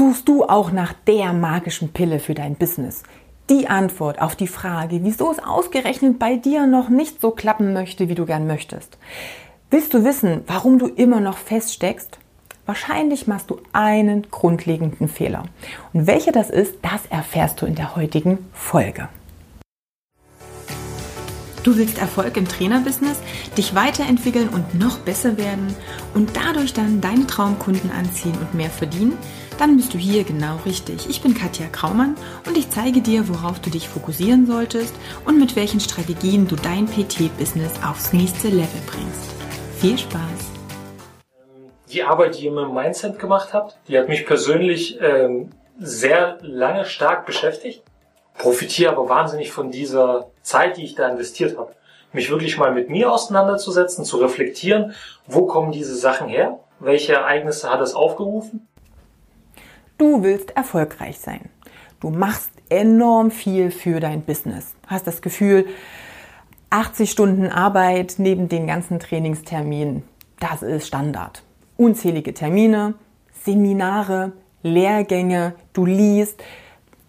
Suchst du auch nach der magischen Pille für dein Business? Die Antwort auf die Frage, wieso es ausgerechnet bei dir noch nicht so klappen möchte, wie du gern möchtest. Willst du wissen, warum du immer noch feststeckst? Wahrscheinlich machst du einen grundlegenden Fehler. Und welcher das ist, das erfährst du in der heutigen Folge. Du willst Erfolg im Trainerbusiness, dich weiterentwickeln und noch besser werden und dadurch dann deine Traumkunden anziehen und mehr verdienen? Dann bist du hier genau richtig. Ich bin Katja Kraumann und ich zeige dir, worauf du dich fokussieren solltest und mit welchen Strategien du dein PT-Business aufs nächste Level bringst. Viel Spaß! Die Arbeit, die ihr mit dem Mindset gemacht habt, die hat mich persönlich ähm, sehr lange stark beschäftigt profitiere aber wahnsinnig von dieser Zeit, die ich da investiert habe. Mich wirklich mal mit mir auseinanderzusetzen, zu reflektieren, wo kommen diese Sachen her, welche Ereignisse hat es aufgerufen. Du willst erfolgreich sein. Du machst enorm viel für dein Business. Hast das Gefühl, 80 Stunden Arbeit neben den ganzen Trainingsterminen, das ist Standard. Unzählige Termine, Seminare, Lehrgänge, du liest,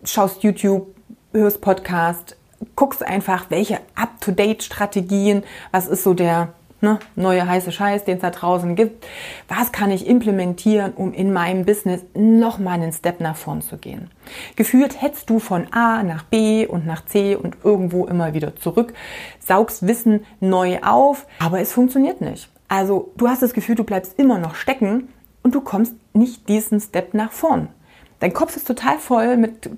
schaust YouTube, hörst Podcast, guckst einfach, welche Up-to-Date-Strategien, was ist so der ne, neue heiße Scheiß, den es da draußen gibt, was kann ich implementieren, um in meinem Business nochmal einen Step nach vorn zu gehen. Gefühlt hetzt du von A nach B und nach C und irgendwo immer wieder zurück, saugst Wissen neu auf, aber es funktioniert nicht. Also du hast das Gefühl, du bleibst immer noch stecken und du kommst nicht diesen Step nach vorn. Dein Kopf ist total voll mit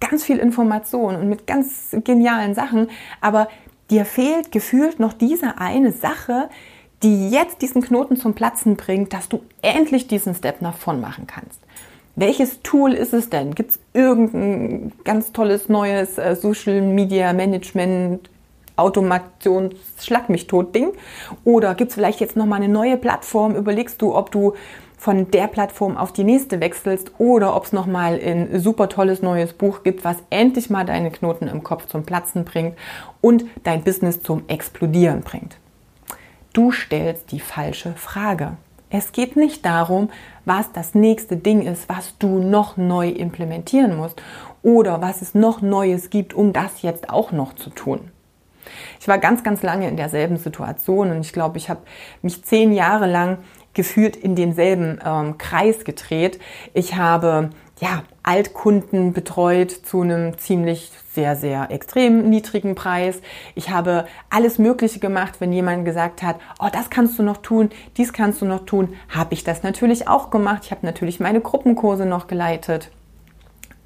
ganz viel Information und mit ganz genialen Sachen, aber dir fehlt gefühlt noch diese eine Sache, die jetzt diesen Knoten zum Platzen bringt, dass du endlich diesen Step nach vorn machen kannst. Welches Tool ist es denn? Gibt es irgendein ganz tolles neues äh, Social Media Management Automations Schlag mich tot Ding? Oder gibt es vielleicht jetzt nochmal eine neue Plattform? Überlegst du, ob du von der Plattform auf die nächste wechselst oder ob es nochmal ein super tolles neues Buch gibt, was endlich mal deine Knoten im Kopf zum Platzen bringt und dein Business zum Explodieren bringt. Du stellst die falsche Frage. Es geht nicht darum, was das nächste Ding ist, was du noch neu implementieren musst oder was es noch Neues gibt, um das jetzt auch noch zu tun. Ich war ganz, ganz lange in derselben Situation und ich glaube, ich habe mich zehn Jahre lang gefühlt in denselben ähm, Kreis gedreht. Ich habe ja, Altkunden betreut zu einem ziemlich sehr, sehr extrem niedrigen Preis. Ich habe alles Mögliche gemacht, wenn jemand gesagt hat, oh, das kannst du noch tun, dies kannst du noch tun, habe ich das natürlich auch gemacht. Ich habe natürlich meine Gruppenkurse noch geleitet.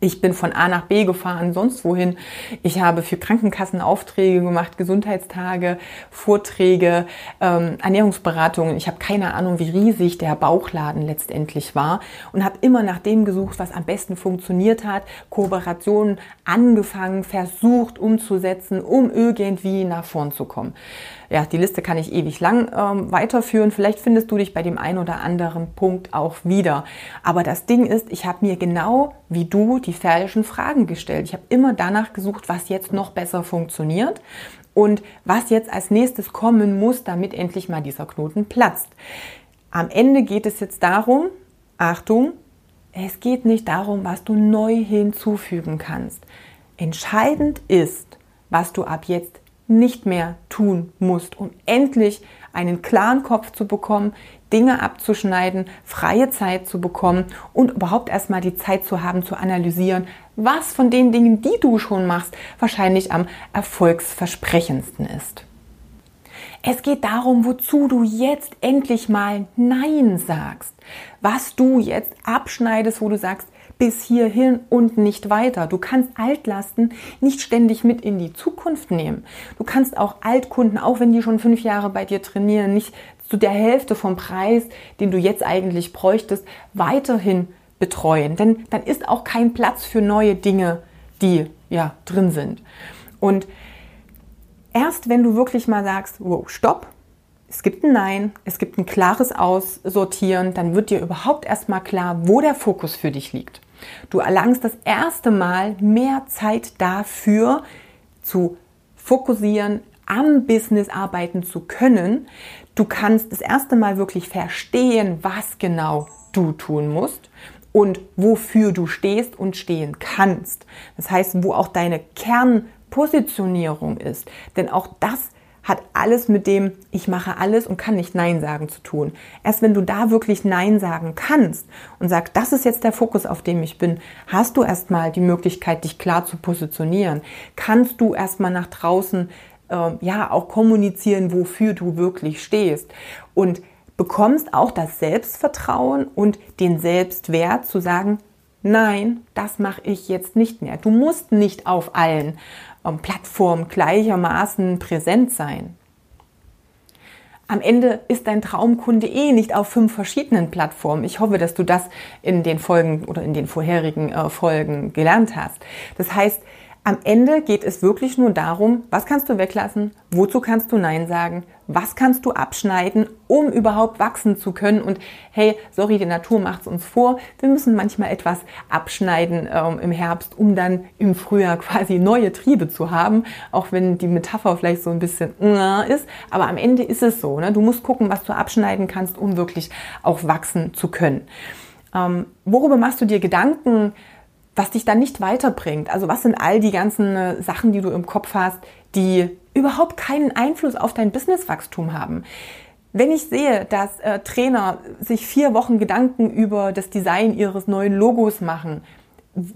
Ich bin von A nach B gefahren, sonst wohin. Ich habe für Krankenkassen Aufträge gemacht, Gesundheitstage, Vorträge, ähm, Ernährungsberatungen. Ich habe keine Ahnung, wie riesig der Bauchladen letztendlich war und habe immer nach dem gesucht, was am besten funktioniert hat. Kooperationen angefangen, versucht umzusetzen, um irgendwie nach vorn zu kommen ja, die Liste kann ich ewig lang ähm, weiterführen. Vielleicht findest du dich bei dem einen oder anderen Punkt auch wieder. Aber das Ding ist, ich habe mir genau wie du die falschen Fragen gestellt. Ich habe immer danach gesucht, was jetzt noch besser funktioniert und was jetzt als nächstes kommen muss, damit endlich mal dieser Knoten platzt. Am Ende geht es jetzt darum, Achtung, es geht nicht darum, was du neu hinzufügen kannst. Entscheidend ist, was du ab jetzt nicht mehr tun musst, um endlich einen klaren Kopf zu bekommen, Dinge abzuschneiden, freie Zeit zu bekommen und überhaupt erstmal die Zeit zu haben, zu analysieren, was von den Dingen, die du schon machst, wahrscheinlich am erfolgsversprechendsten ist. Es geht darum, wozu du jetzt endlich mal Nein sagst. Was du jetzt abschneidest, wo du sagst, bis hierhin und nicht weiter. Du kannst Altlasten nicht ständig mit in die Zukunft nehmen. Du kannst auch Altkunden, auch wenn die schon fünf Jahre bei dir trainieren, nicht zu der Hälfte vom Preis, den du jetzt eigentlich bräuchtest, weiterhin betreuen. Denn dann ist auch kein Platz für neue Dinge, die ja drin sind. Und erst wenn du wirklich mal sagst, wow, stopp, es gibt ein Nein, es gibt ein klares Aussortieren, dann wird dir überhaupt erstmal klar, wo der Fokus für dich liegt. Du erlangst das erste Mal mehr Zeit dafür, zu fokussieren, am Business arbeiten zu können. Du kannst das erste Mal wirklich verstehen, was genau du tun musst. und wofür du stehst und stehen kannst. Das heißt, wo auch deine Kernpositionierung ist. Denn auch das hat alles mit dem ich mache alles und kann nicht Nein sagen zu tun. Erst wenn du da wirklich Nein sagen kannst und sagst, das ist jetzt der Fokus, auf dem ich bin, hast du erstmal die Möglichkeit, dich klar zu positionieren. Kannst du erstmal nach draußen äh, ja auch kommunizieren, wofür du wirklich stehst und bekommst auch das Selbstvertrauen und den Selbstwert zu sagen, nein, das mache ich jetzt nicht mehr. Du musst nicht auf allen Plattformen gleichermaßen präsent sein. Am Ende ist dein Traumkunde eh nicht auf fünf verschiedenen Plattformen. Ich hoffe, dass du das in den Folgen oder in den vorherigen äh, Folgen gelernt hast. Das heißt, am Ende geht es wirklich nur darum, was kannst du weglassen, wozu kannst du Nein sagen, was kannst du abschneiden, um überhaupt wachsen zu können. Und hey, sorry, die Natur macht es uns vor. Wir müssen manchmal etwas abschneiden ähm, im Herbst, um dann im Frühjahr quasi neue Triebe zu haben. Auch wenn die Metapher vielleicht so ein bisschen äh, ist. Aber am Ende ist es so. Ne? Du musst gucken, was du abschneiden kannst, um wirklich auch wachsen zu können. Ähm, worüber machst du dir Gedanken? Was dich dann nicht weiterbringt. Also was sind all die ganzen äh, Sachen, die du im Kopf hast, die überhaupt keinen Einfluss auf dein Businesswachstum haben. Wenn ich sehe, dass äh, Trainer sich vier Wochen Gedanken über das Design ihres neuen Logos machen,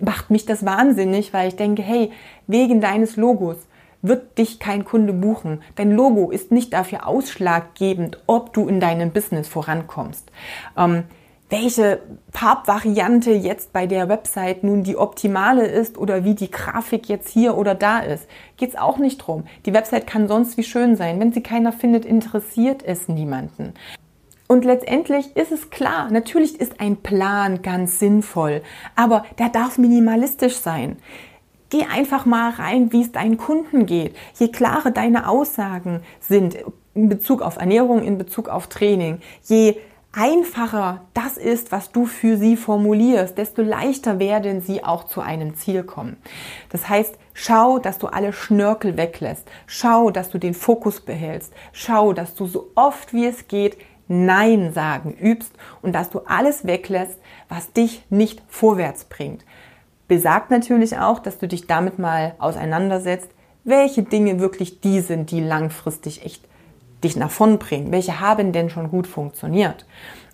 macht mich das wahnsinnig, weil ich denke, hey, wegen deines Logos wird dich kein Kunde buchen. Dein Logo ist nicht dafür ausschlaggebend, ob du in deinem Business vorankommst. Ähm, welche Farbvariante jetzt bei der Website nun die optimale ist oder wie die Grafik jetzt hier oder da ist. Geht es auch nicht drum. Die Website kann sonst wie schön sein. Wenn sie keiner findet, interessiert es niemanden. Und letztendlich ist es klar, natürlich ist ein Plan ganz sinnvoll, aber der darf minimalistisch sein. Geh einfach mal rein, wie es deinen Kunden geht. Je klarer deine Aussagen sind in Bezug auf Ernährung, in Bezug auf Training, je einfacher das ist, was du für sie formulierst, desto leichter werden sie auch zu einem Ziel kommen. Das heißt, schau, dass du alle Schnörkel weglässt. Schau, dass du den Fokus behältst. Schau, dass du so oft wie es geht Nein sagen übst und dass du alles weglässt, was dich nicht vorwärts bringt. Besagt natürlich auch, dass du dich damit mal auseinandersetzt, welche Dinge wirklich die sind, die langfristig echt dich nach vorn bringen? Welche haben denn schon gut funktioniert?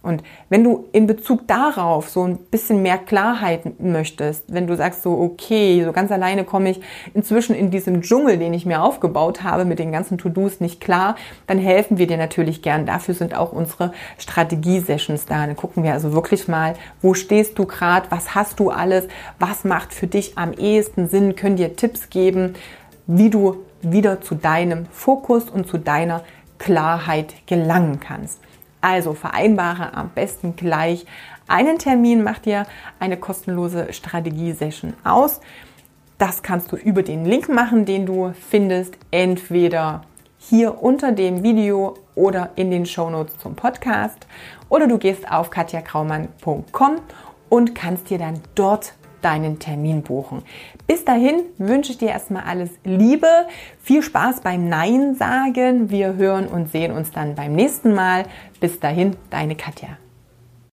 Und wenn du in Bezug darauf so ein bisschen mehr Klarheit möchtest, wenn du sagst so, okay, so ganz alleine komme ich inzwischen in diesem Dschungel, den ich mir aufgebaut habe, mit den ganzen To-Dos nicht klar, dann helfen wir dir natürlich gern. Dafür sind auch unsere Strategie-Sessions da. Dann gucken wir also wirklich mal, wo stehst du gerade, was hast du alles, was macht für dich am ehesten Sinn, können dir Tipps geben, wie du wieder zu deinem Fokus und zu deiner Klarheit gelangen kannst. Also vereinbare am besten gleich einen Termin, mach dir eine kostenlose Strategie-Session aus. Das kannst du über den Link machen, den du findest, entweder hier unter dem Video oder in den Shownotes zum Podcast. Oder du gehst auf katjakraumann.com und kannst dir dann dort deinen Termin buchen. Bis dahin wünsche ich dir erstmal alles Liebe, viel Spaß beim Nein sagen. Wir hören und sehen uns dann beim nächsten Mal. Bis dahin, deine Katja.